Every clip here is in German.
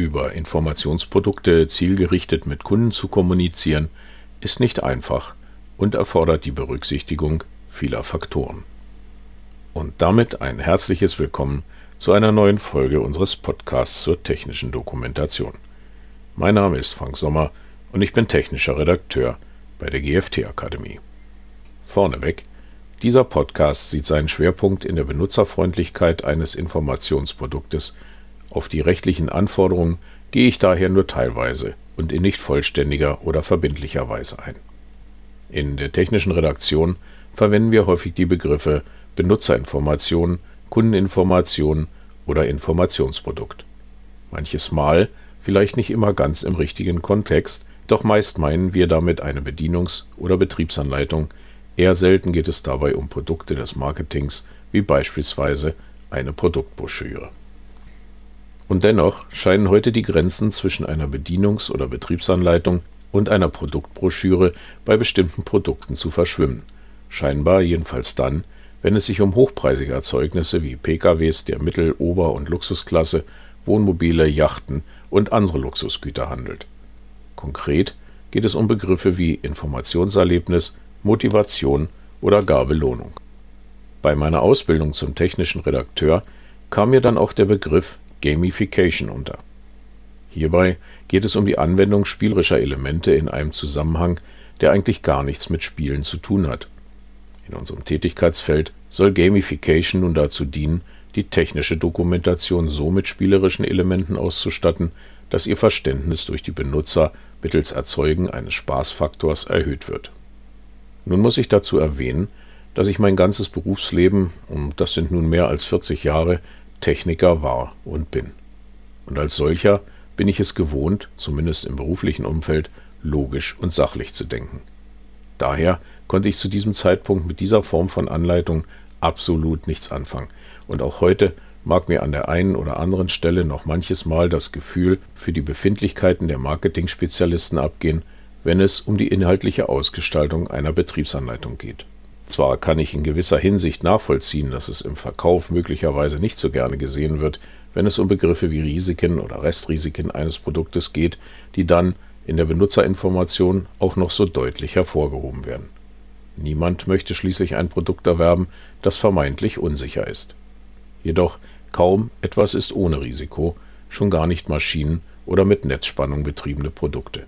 Über Informationsprodukte zielgerichtet mit Kunden zu kommunizieren, ist nicht einfach und erfordert die Berücksichtigung vieler Faktoren. Und damit ein herzliches Willkommen zu einer neuen Folge unseres Podcasts zur technischen Dokumentation. Mein Name ist Frank Sommer und ich bin technischer Redakteur bei der GFT Akademie. Vorneweg, dieser Podcast sieht seinen Schwerpunkt in der Benutzerfreundlichkeit eines Informationsproduktes – auf die rechtlichen Anforderungen gehe ich daher nur teilweise und in nicht vollständiger oder verbindlicher Weise ein. In der technischen Redaktion verwenden wir häufig die Begriffe Benutzerinformation, Kundeninformation oder Informationsprodukt. Manches Mal, vielleicht nicht immer ganz im richtigen Kontext, doch meist meinen wir damit eine Bedienungs- oder Betriebsanleitung, eher selten geht es dabei um Produkte des Marketings, wie beispielsweise eine Produktbroschüre. Und dennoch scheinen heute die Grenzen zwischen einer Bedienungs- oder Betriebsanleitung und einer Produktbroschüre bei bestimmten Produkten zu verschwimmen. Scheinbar jedenfalls dann, wenn es sich um hochpreisige Erzeugnisse wie PKWs der Mittel-, Ober- und Luxusklasse, Wohnmobile, Yachten und andere Luxusgüter handelt. Konkret geht es um Begriffe wie Informationserlebnis, Motivation oder gar Belohnung. Bei meiner Ausbildung zum technischen Redakteur kam mir dann auch der Begriff Gamification unter. Hierbei geht es um die Anwendung spielerischer Elemente in einem Zusammenhang, der eigentlich gar nichts mit Spielen zu tun hat. In unserem Tätigkeitsfeld soll Gamification nun dazu dienen, die technische Dokumentation so mit spielerischen Elementen auszustatten, dass ihr Verständnis durch die Benutzer mittels Erzeugen eines Spaßfaktors erhöht wird. Nun muss ich dazu erwähnen, dass ich mein ganzes Berufsleben, und das sind nun mehr als 40 Jahre, Techniker war und bin. Und als solcher bin ich es gewohnt, zumindest im beruflichen Umfeld, logisch und sachlich zu denken. Daher konnte ich zu diesem Zeitpunkt mit dieser Form von Anleitung absolut nichts anfangen. Und auch heute mag mir an der einen oder anderen Stelle noch manches Mal das Gefühl für die Befindlichkeiten der Marketing-Spezialisten abgehen, wenn es um die inhaltliche Ausgestaltung einer Betriebsanleitung geht. Zwar kann ich in gewisser Hinsicht nachvollziehen, dass es im Verkauf möglicherweise nicht so gerne gesehen wird, wenn es um Begriffe wie Risiken oder Restrisiken eines Produktes geht, die dann in der Benutzerinformation auch noch so deutlich hervorgehoben werden. Niemand möchte schließlich ein Produkt erwerben, das vermeintlich unsicher ist. Jedoch kaum etwas ist ohne Risiko, schon gar nicht Maschinen oder mit Netzspannung betriebene Produkte.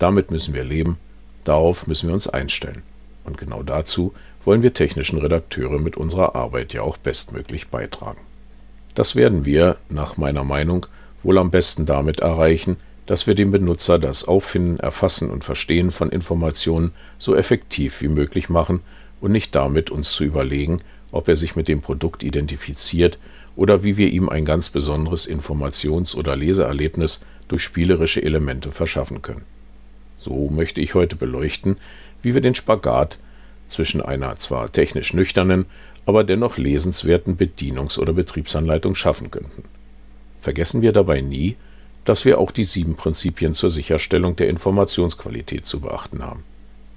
Damit müssen wir leben, darauf müssen wir uns einstellen. Und genau dazu wollen wir technischen Redakteure mit unserer Arbeit ja auch bestmöglich beitragen. Das werden wir, nach meiner Meinung, wohl am besten damit erreichen, dass wir dem Benutzer das Auffinden, Erfassen und Verstehen von Informationen so effektiv wie möglich machen und nicht damit uns zu überlegen, ob er sich mit dem Produkt identifiziert oder wie wir ihm ein ganz besonderes Informations- oder Leseerlebnis durch spielerische Elemente verschaffen können. So möchte ich heute beleuchten, wie wir den Spagat zwischen einer zwar technisch nüchternen, aber dennoch lesenswerten Bedienungs- oder Betriebsanleitung schaffen könnten. Vergessen wir dabei nie, dass wir auch die sieben Prinzipien zur Sicherstellung der Informationsqualität zu beachten haben.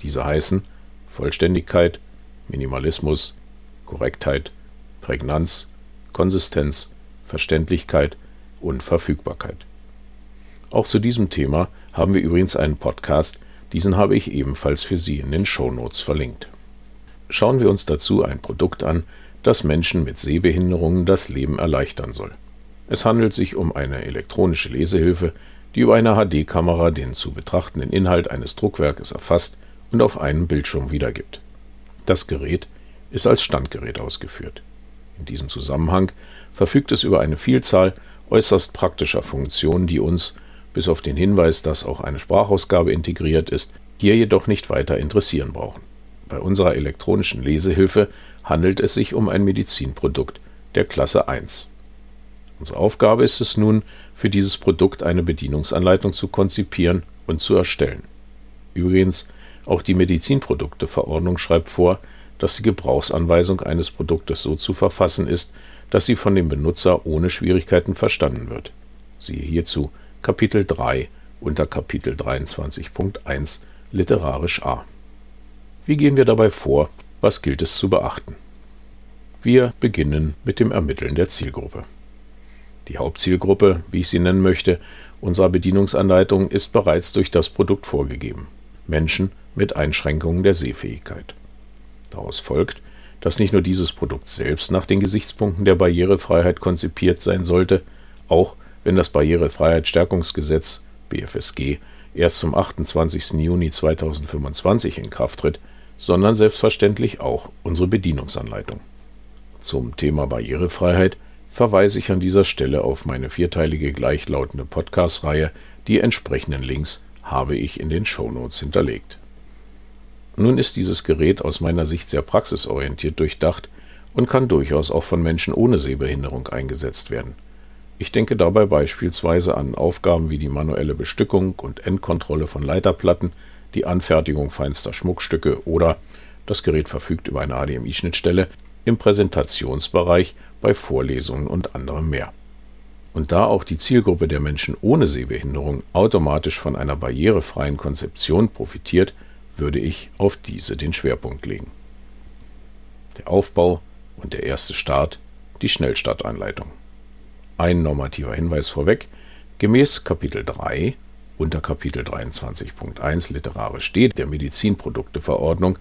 Diese heißen Vollständigkeit, Minimalismus, Korrektheit, Prägnanz, Konsistenz, Verständlichkeit und Verfügbarkeit. Auch zu diesem Thema haben wir übrigens einen Podcast, diesen habe ich ebenfalls für Sie in den Shownotes verlinkt. Schauen wir uns dazu ein Produkt an, das Menschen mit Sehbehinderungen das Leben erleichtern soll. Es handelt sich um eine elektronische Lesehilfe, die über eine HD-Kamera den zu betrachtenden Inhalt eines Druckwerkes erfasst und auf einem Bildschirm wiedergibt. Das Gerät ist als Standgerät ausgeführt. In diesem Zusammenhang verfügt es über eine Vielzahl äußerst praktischer Funktionen, die uns, bis auf den Hinweis, dass auch eine Sprachausgabe integriert ist, hier jedoch nicht weiter interessieren brauchen. Bei unserer elektronischen Lesehilfe handelt es sich um ein Medizinprodukt der Klasse 1. Unsere Aufgabe ist es nun, für dieses Produkt eine Bedienungsanleitung zu konzipieren und zu erstellen. Übrigens, auch die Medizinprodukteverordnung schreibt vor, dass die Gebrauchsanweisung eines Produktes so zu verfassen ist, dass sie von dem Benutzer ohne Schwierigkeiten verstanden wird. Siehe hierzu Kapitel 3 unter Kapitel 23.1 literarisch A. Wie gehen wir dabei vor? Was gilt es zu beachten? Wir beginnen mit dem Ermitteln der Zielgruppe. Die Hauptzielgruppe, wie ich sie nennen möchte, unserer Bedienungsanleitung ist bereits durch das Produkt vorgegeben. Menschen mit Einschränkungen der Sehfähigkeit. Daraus folgt, dass nicht nur dieses Produkt selbst nach den Gesichtspunkten der Barrierefreiheit konzipiert sein sollte, auch wenn das Barrierefreiheitsstärkungsgesetz BFSG erst zum 28. Juni 2025 in Kraft tritt, sondern selbstverständlich auch unsere Bedienungsanleitung. Zum Thema Barrierefreiheit verweise ich an dieser Stelle auf meine vierteilige gleichlautende Podcast-Reihe. Die entsprechenden Links habe ich in den Shownotes hinterlegt. Nun ist dieses Gerät aus meiner Sicht sehr praxisorientiert durchdacht und kann durchaus auch von Menschen ohne Sehbehinderung eingesetzt werden. Ich denke dabei beispielsweise an Aufgaben wie die manuelle Bestückung und Endkontrolle von Leiterplatten, die Anfertigung feinster Schmuckstücke oder das Gerät verfügt über eine HDMI-Schnittstelle im Präsentationsbereich bei Vorlesungen und anderem mehr. Und da auch die Zielgruppe der Menschen ohne Sehbehinderung automatisch von einer barrierefreien Konzeption profitiert, würde ich auf diese den Schwerpunkt legen. Der Aufbau und der erste Start, die Schnellstartanleitung. Ein normativer Hinweis vorweg. Gemäß Kapitel 3 unter Kapitel 23.1 literarisch steht der Medizinprodukteverordnung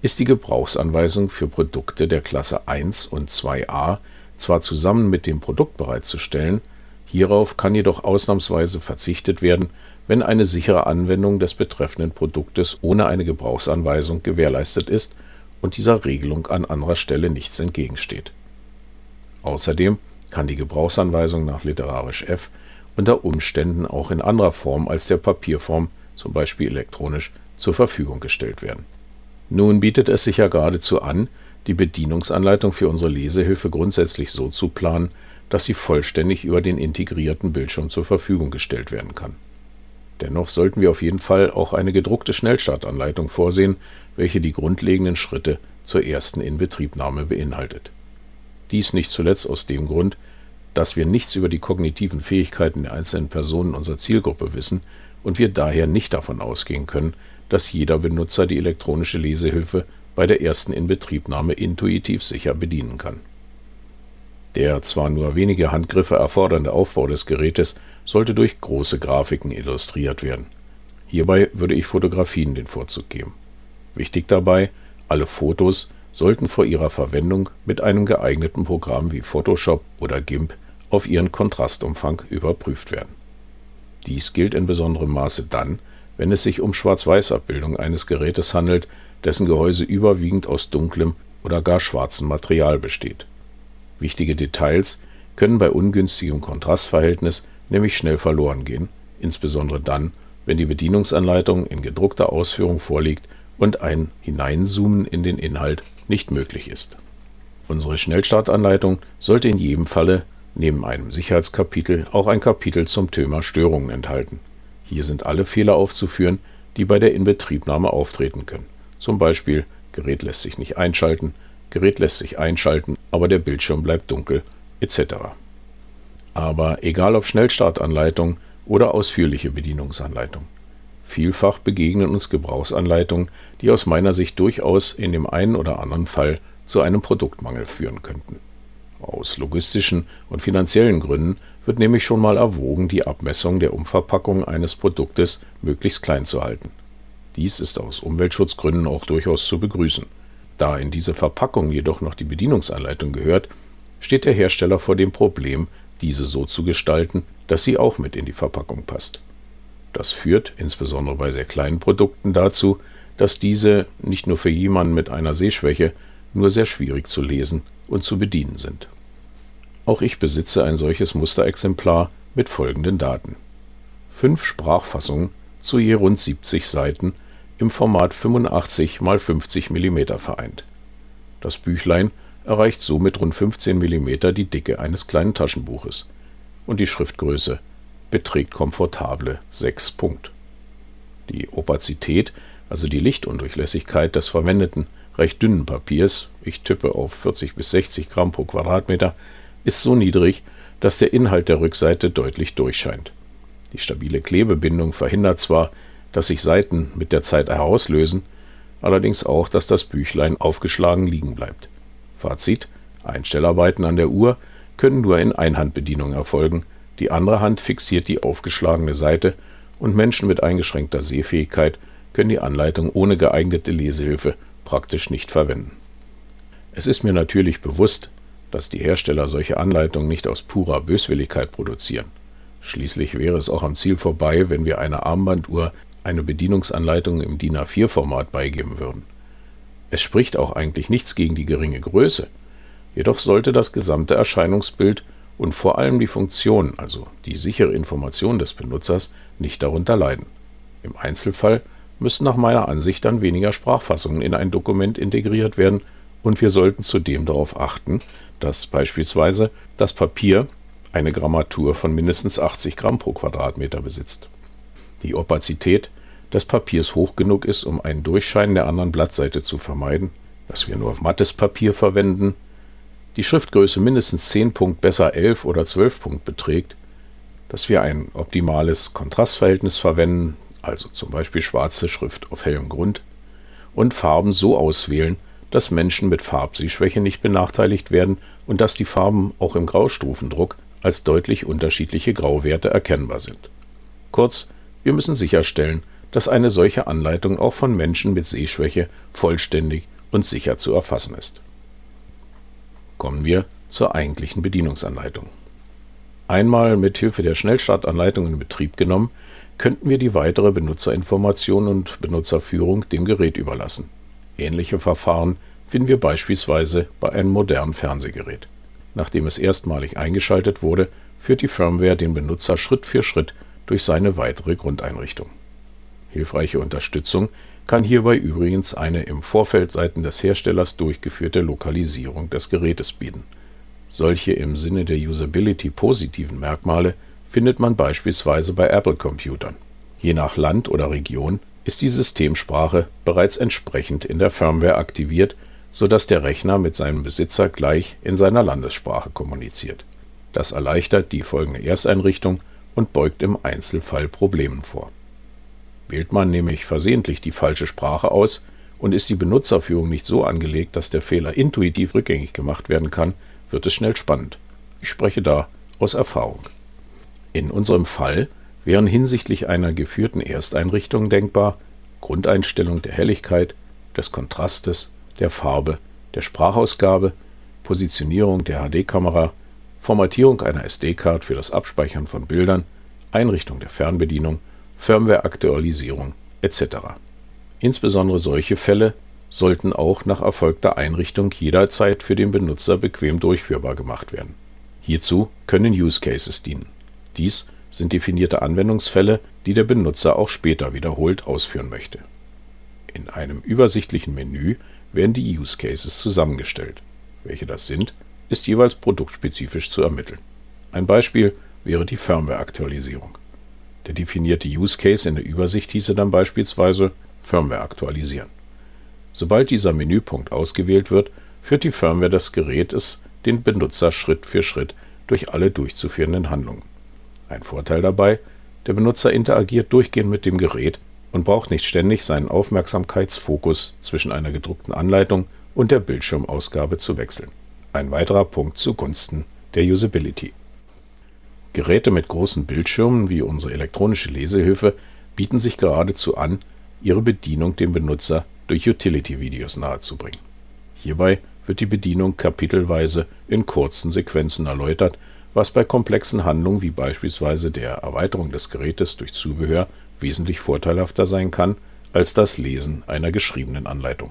ist die Gebrauchsanweisung für Produkte der Klasse 1 und 2a zwar zusammen mit dem Produkt bereitzustellen, hierauf kann jedoch ausnahmsweise verzichtet werden, wenn eine sichere Anwendung des betreffenden Produktes ohne eine Gebrauchsanweisung gewährleistet ist und dieser Regelung an anderer Stelle nichts entgegensteht. Außerdem kann die Gebrauchsanweisung nach literarisch F unter Umständen auch in anderer Form als der Papierform, zum Beispiel elektronisch, zur Verfügung gestellt werden nun bietet es sich ja geradezu an, die Bedienungsanleitung für unsere Lesehilfe grundsätzlich so zu planen, dass sie vollständig über den integrierten Bildschirm zur Verfügung gestellt werden kann. Dennoch sollten wir auf jeden Fall auch eine gedruckte Schnellstartanleitung vorsehen, welche die grundlegenden Schritte zur ersten Inbetriebnahme beinhaltet. Dies nicht zuletzt aus dem Grund, dass wir nichts über die kognitiven Fähigkeiten der einzelnen Personen unserer Zielgruppe wissen und wir daher nicht davon ausgehen können, dass jeder Benutzer die elektronische Lesehilfe bei der ersten Inbetriebnahme intuitiv sicher bedienen kann. Der zwar nur wenige Handgriffe erfordernde Aufbau des Gerätes sollte durch große Grafiken illustriert werden. Hierbei würde ich Fotografien den Vorzug geben. Wichtig dabei, alle Fotos sollten vor ihrer Verwendung mit einem geeigneten Programm wie Photoshop oder GIMP auf ihren Kontrastumfang überprüft werden. Dies gilt in besonderem Maße dann, wenn es sich um Schwarz-Weiß-Abbildung eines Gerätes handelt, dessen Gehäuse überwiegend aus dunklem oder gar schwarzem Material besteht. Wichtige Details können bei ungünstigem Kontrastverhältnis nämlich schnell verloren gehen, insbesondere dann, wenn die Bedienungsanleitung in gedruckter Ausführung vorliegt und ein Hineinzoomen in den Inhalt nicht möglich ist. Unsere Schnellstartanleitung sollte in jedem Falle neben einem Sicherheitskapitel auch ein Kapitel zum Thema Störungen enthalten. Hier sind alle Fehler aufzuführen, die bei der Inbetriebnahme auftreten können. Zum Beispiel Gerät lässt sich nicht einschalten, Gerät lässt sich einschalten, aber der Bildschirm bleibt dunkel, etc. Aber egal ob Schnellstartanleitung oder ausführliche Bedienungsanleitung. Vielfach begegnen uns Gebrauchsanleitungen, die aus meiner Sicht durchaus in dem einen oder anderen Fall zu einem Produktmangel führen könnten. Aus logistischen und finanziellen Gründen wird nämlich schon mal erwogen, die Abmessung der Umverpackung eines Produktes möglichst klein zu halten. Dies ist aus Umweltschutzgründen auch durchaus zu begrüßen. Da in diese Verpackung jedoch noch die Bedienungsanleitung gehört, steht der Hersteller vor dem Problem, diese so zu gestalten, dass sie auch mit in die Verpackung passt. Das führt, insbesondere bei sehr kleinen Produkten, dazu, dass diese nicht nur für jemanden mit einer Sehschwäche nur sehr schwierig zu lesen und zu bedienen sind. Auch ich besitze ein solches Musterexemplar mit folgenden Daten. Fünf Sprachfassungen zu je rund 70 Seiten im Format 85 x 50 mm vereint. Das Büchlein erreicht somit rund 15 mm die Dicke eines kleinen Taschenbuches und die Schriftgröße beträgt komfortable 6 Punkt. Die Opazität, also die Lichtundurchlässigkeit des verwendeten recht dünnen Papiers, ich tippe auf 40 bis 60 Gramm pro Quadratmeter, ist so niedrig, dass der Inhalt der Rückseite deutlich durchscheint. Die stabile Klebebindung verhindert zwar, dass sich Seiten mit der Zeit herauslösen, allerdings auch, dass das Büchlein aufgeschlagen liegen bleibt. Fazit: Einstellarbeiten an der Uhr können nur in Einhandbedienung erfolgen, die andere Hand fixiert die aufgeschlagene Seite und Menschen mit eingeschränkter Sehfähigkeit können die Anleitung ohne geeignete Lesehilfe praktisch nicht verwenden. Es ist mir natürlich bewusst, dass die Hersteller solche Anleitungen nicht aus purer Böswilligkeit produzieren. Schließlich wäre es auch am Ziel vorbei, wenn wir einer Armbanduhr eine Bedienungsanleitung im DIN A4-Format beigeben würden. Es spricht auch eigentlich nichts gegen die geringe Größe, jedoch sollte das gesamte Erscheinungsbild und vor allem die Funktion, also die sichere Information des Benutzers, nicht darunter leiden. Im Einzelfall müssen nach meiner Ansicht dann weniger Sprachfassungen in ein Dokument integriert werden und wir sollten zudem darauf achten, dass beispielsweise das Papier eine Grammatur von mindestens 80 Gramm pro Quadratmeter besitzt. Die Opazität des Papiers hoch genug ist, um ein Durchscheinen der anderen Blattseite zu vermeiden, dass wir nur mattes Papier verwenden, die Schriftgröße mindestens 10 Punkt besser 11 oder 12 Punkt beträgt, dass wir ein optimales Kontrastverhältnis verwenden, also zum Beispiel schwarze Schrift auf hellem Grund, und Farben so auswählen, dass Menschen mit Farbsehschwäche nicht benachteiligt werden und dass die Farben auch im Graustufendruck als deutlich unterschiedliche Grauwerte erkennbar sind. Kurz, wir müssen sicherstellen, dass eine solche Anleitung auch von Menschen mit Sehschwäche vollständig und sicher zu erfassen ist. Kommen wir zur eigentlichen Bedienungsanleitung. Einmal mit Hilfe der Schnellstartanleitung in Betrieb genommen, könnten wir die weitere Benutzerinformation und Benutzerführung dem Gerät überlassen. Ähnliche Verfahren finden wir beispielsweise bei einem modernen Fernsehgerät. Nachdem es erstmalig eingeschaltet wurde, führt die Firmware den Benutzer Schritt für Schritt durch seine weitere Grundeinrichtung. Hilfreiche Unterstützung kann hierbei übrigens eine im Vorfeld seitens des Herstellers durchgeführte Lokalisierung des Gerätes bieten. Solche im Sinne der Usability positiven Merkmale findet man beispielsweise bei Apple-Computern. Je nach Land oder Region ist die Systemsprache bereits entsprechend in der Firmware aktiviert, sodass der Rechner mit seinem Besitzer gleich in seiner Landessprache kommuniziert. Das erleichtert die folgende Ersteinrichtung und beugt im Einzelfall Problemen vor. Wählt man nämlich versehentlich die falsche Sprache aus und ist die Benutzerführung nicht so angelegt, dass der Fehler intuitiv rückgängig gemacht werden kann, wird es schnell spannend. Ich spreche da aus Erfahrung. In unserem Fall wären hinsichtlich einer geführten Ersteinrichtung denkbar Grundeinstellung der Helligkeit, des Kontrastes, der Farbe, der Sprachausgabe, Positionierung der HD-Kamera, Formatierung einer SD-Card für das Abspeichern von Bildern, Einrichtung der Fernbedienung, Firmware-Aktualisierung etc. Insbesondere solche Fälle sollten auch nach erfolgter Einrichtung jederzeit für den Benutzer bequem durchführbar gemacht werden. Hierzu können Use Cases dienen. Dies sind definierte Anwendungsfälle, die der Benutzer auch später wiederholt ausführen möchte. In einem übersichtlichen Menü werden die Use Cases zusammengestellt. Welche das sind, ist jeweils produktspezifisch zu ermitteln. Ein Beispiel wäre die Firmware-Aktualisierung. Der definierte Use Case in der Übersicht hieße dann beispielsweise Firmware aktualisieren. Sobald dieser Menüpunkt ausgewählt wird, führt die Firmware des Gerätes den Benutzer Schritt für Schritt durch alle durchzuführenden Handlungen. Ein Vorteil dabei, der Benutzer interagiert durchgehend mit dem Gerät und braucht nicht ständig seinen Aufmerksamkeitsfokus zwischen einer gedruckten Anleitung und der Bildschirmausgabe zu wechseln. Ein weiterer Punkt zugunsten der Usability. Geräte mit großen Bildschirmen wie unsere elektronische Lesehilfe bieten sich geradezu an, ihre Bedienung dem Benutzer durch Utility-Videos nahezubringen. Hierbei wird die Bedienung kapitelweise in kurzen Sequenzen erläutert was bei komplexen Handlungen wie beispielsweise der Erweiterung des Gerätes durch Zubehör wesentlich vorteilhafter sein kann als das Lesen einer geschriebenen Anleitung.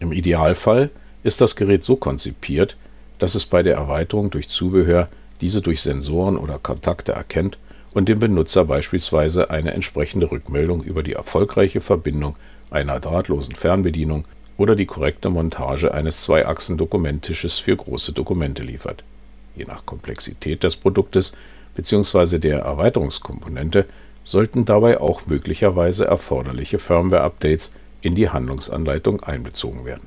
Im Idealfall ist das Gerät so konzipiert, dass es bei der Erweiterung durch Zubehör diese durch Sensoren oder Kontakte erkennt und dem Benutzer beispielsweise eine entsprechende Rückmeldung über die erfolgreiche Verbindung einer drahtlosen Fernbedienung oder die korrekte Montage eines Zweiachsen-Dokumenttisches für große Dokumente liefert je nach Komplexität des Produktes bzw. der Erweiterungskomponente sollten dabei auch möglicherweise erforderliche Firmware-Updates in die Handlungsanleitung einbezogen werden.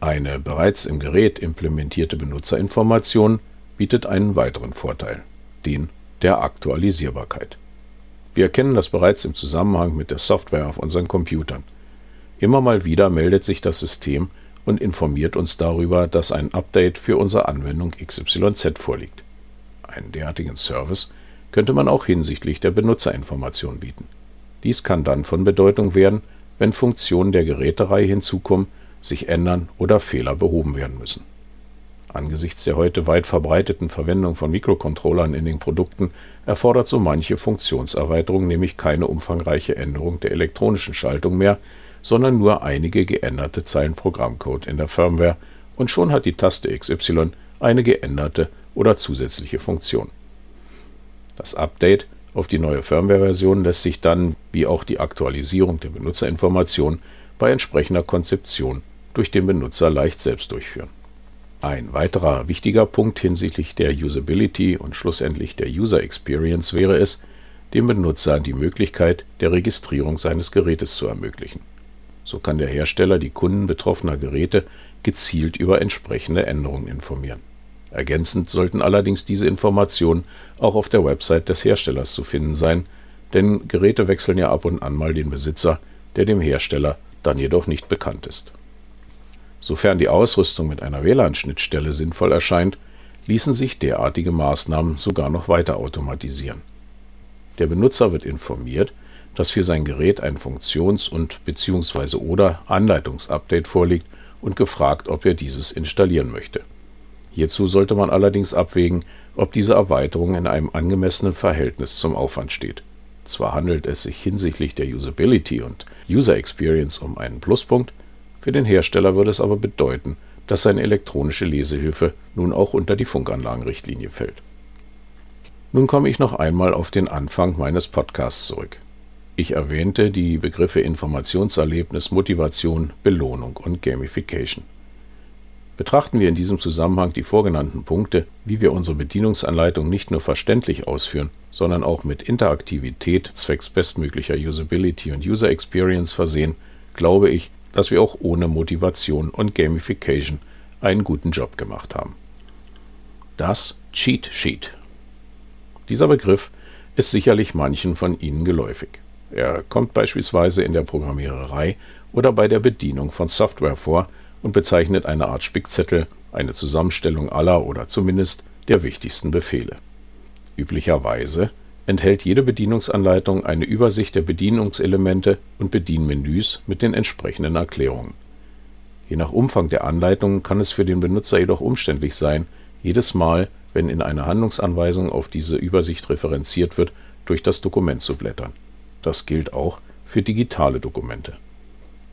Eine bereits im Gerät implementierte Benutzerinformation bietet einen weiteren Vorteil, den der Aktualisierbarkeit. Wir erkennen das bereits im Zusammenhang mit der Software auf unseren Computern. Immer mal wieder meldet sich das System und informiert uns darüber, dass ein Update für unsere Anwendung XYZ vorliegt. Einen derartigen Service könnte man auch hinsichtlich der Benutzerinformation bieten. Dies kann dann von Bedeutung werden, wenn Funktionen der Gerätereihe hinzukommen, sich ändern oder Fehler behoben werden müssen. Angesichts der heute weit verbreiteten Verwendung von Mikrocontrollern in den Produkten erfordert so manche Funktionserweiterung nämlich keine umfangreiche Änderung der elektronischen Schaltung mehr, sondern nur einige geänderte Zeilen Programmcode in der Firmware und schon hat die Taste XY eine geänderte oder zusätzliche Funktion. Das Update auf die neue Firmware-Version lässt sich dann, wie auch die Aktualisierung der Benutzerinformation, bei entsprechender Konzeption durch den Benutzer leicht selbst durchführen. Ein weiterer wichtiger Punkt hinsichtlich der Usability und schlussendlich der User Experience wäre es, dem Benutzer die Möglichkeit der Registrierung seines Gerätes zu ermöglichen. So kann der Hersteller die Kunden betroffener Geräte gezielt über entsprechende Änderungen informieren. Ergänzend sollten allerdings diese Informationen auch auf der Website des Herstellers zu finden sein, denn Geräte wechseln ja ab und an mal den Besitzer, der dem Hersteller dann jedoch nicht bekannt ist Sofern die Ausrüstung mit einer WLAN-Schnittstelle sinnvoll erscheint, ließen sich derartige Maßnahmen sogar noch weiter automatisieren. Der Benutzer wird informiert, dass für sein Gerät ein Funktions- und bzw. oder Anleitungsupdate vorliegt und gefragt, ob er dieses installieren möchte. Hierzu sollte man allerdings abwägen, ob diese Erweiterung in einem angemessenen Verhältnis zum Aufwand steht. Zwar handelt es sich hinsichtlich der Usability und User Experience um einen Pluspunkt, für den Hersteller würde es aber bedeuten, dass seine elektronische Lesehilfe nun auch unter die Funkanlagenrichtlinie fällt. Nun komme ich noch einmal auf den Anfang meines Podcasts zurück. Ich erwähnte die Begriffe Informationserlebnis, Motivation, Belohnung und Gamification. Betrachten wir in diesem Zusammenhang die vorgenannten Punkte, wie wir unsere Bedienungsanleitung nicht nur verständlich ausführen, sondern auch mit Interaktivität zwecks bestmöglicher Usability und User Experience versehen, glaube ich, dass wir auch ohne Motivation und Gamification einen guten Job gemacht haben. Das Cheat Sheet. Dieser Begriff ist sicherlich manchen von Ihnen geläufig. Er kommt beispielsweise in der Programmiererei oder bei der Bedienung von Software vor und bezeichnet eine Art Spickzettel, eine Zusammenstellung aller oder zumindest der wichtigsten Befehle. Üblicherweise enthält jede Bedienungsanleitung eine Übersicht der Bedienungselemente und Bedienmenüs mit den entsprechenden Erklärungen. Je nach Umfang der Anleitung kann es für den Benutzer jedoch umständlich sein, jedes Mal, wenn in einer Handlungsanweisung auf diese Übersicht referenziert wird, durch das Dokument zu blättern. Das gilt auch für digitale Dokumente.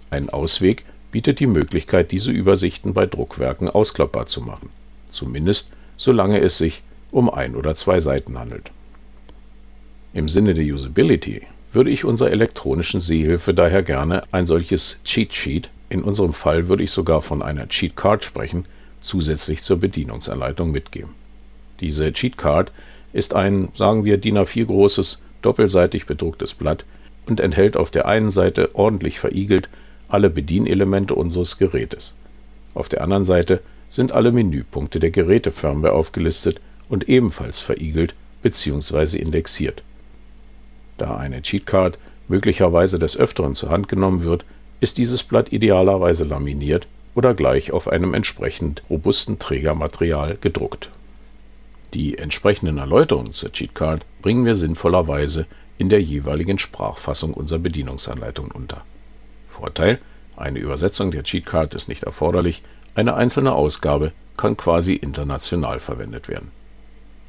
Ein Ausweg bietet die Möglichkeit, diese Übersichten bei Druckwerken ausklappbar zu machen, zumindest solange es sich um ein oder zwei Seiten handelt im Sinne der Usability würde ich unserer elektronischen Sehhilfe daher gerne ein solches Cheat Sheet, in unserem Fall würde ich sogar von einer Cheat Card sprechen, zusätzlich zur Bedienungsanleitung mitgeben. Diese Cheat Card ist ein, sagen wir, DIN A4 großes, doppelseitig bedrucktes Blatt und enthält auf der einen Seite ordentlich verigelt alle Bedienelemente unseres Gerätes. Auf der anderen Seite sind alle Menüpunkte der Gerätefirmware aufgelistet und ebenfalls verigelt bzw. indexiert. Da eine Cheatcard möglicherweise des Öfteren zur Hand genommen wird, ist dieses Blatt idealerweise laminiert oder gleich auf einem entsprechend robusten Trägermaterial gedruckt. Die entsprechenden Erläuterungen zur Cheatcard bringen wir sinnvollerweise in der jeweiligen Sprachfassung unserer Bedienungsanleitung unter. Vorteil: Eine Übersetzung der Cheatcard ist nicht erforderlich, eine einzelne Ausgabe kann quasi international verwendet werden.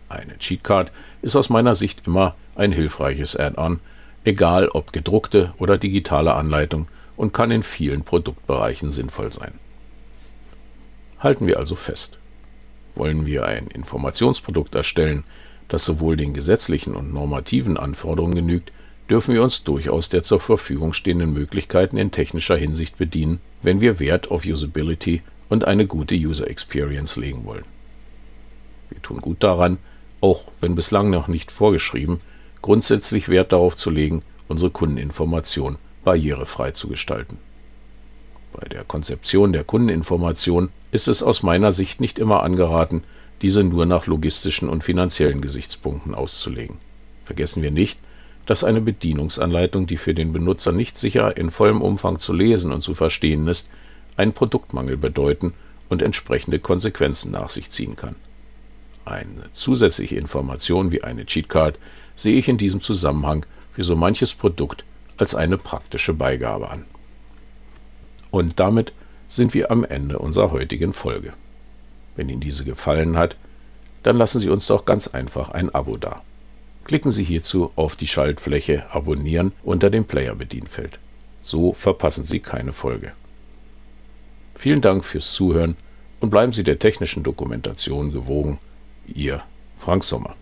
Eine Cheatcard ist aus meiner Sicht immer ein hilfreiches Add-on, egal ob gedruckte oder digitale Anleitung und kann in vielen Produktbereichen sinnvoll sein. Halten wir also fest. Wollen wir ein Informationsprodukt erstellen, das sowohl den gesetzlichen und normativen Anforderungen genügt, dürfen wir uns durchaus der zur Verfügung stehenden Möglichkeiten in technischer Hinsicht bedienen, wenn wir Wert auf Usability und eine gute User Experience legen wollen. Wir tun gut daran, auch wenn bislang noch nicht vorgeschrieben, grundsätzlich Wert darauf zu legen, unsere Kundeninformation barrierefrei zu gestalten. Bei der Konzeption der Kundeninformation ist es aus meiner Sicht nicht immer angeraten, diese nur nach logistischen und finanziellen Gesichtspunkten auszulegen. Vergessen wir nicht, dass eine Bedienungsanleitung, die für den Benutzer nicht sicher in vollem Umfang zu lesen und zu verstehen ist, einen Produktmangel bedeuten und entsprechende Konsequenzen nach sich ziehen kann. Eine zusätzliche Information wie eine Cheatcard sehe ich in diesem Zusammenhang für so manches Produkt als eine praktische Beigabe an. Und damit sind wir am Ende unserer heutigen Folge. Wenn Ihnen diese gefallen hat, dann lassen Sie uns doch ganz einfach ein Abo da. Klicken Sie hierzu auf die Schaltfläche Abonnieren unter dem Player-Bedienfeld. So verpassen Sie keine Folge. Vielen Dank fürs Zuhören und bleiben Sie der technischen Dokumentation gewogen. Ihr Frank Sommer.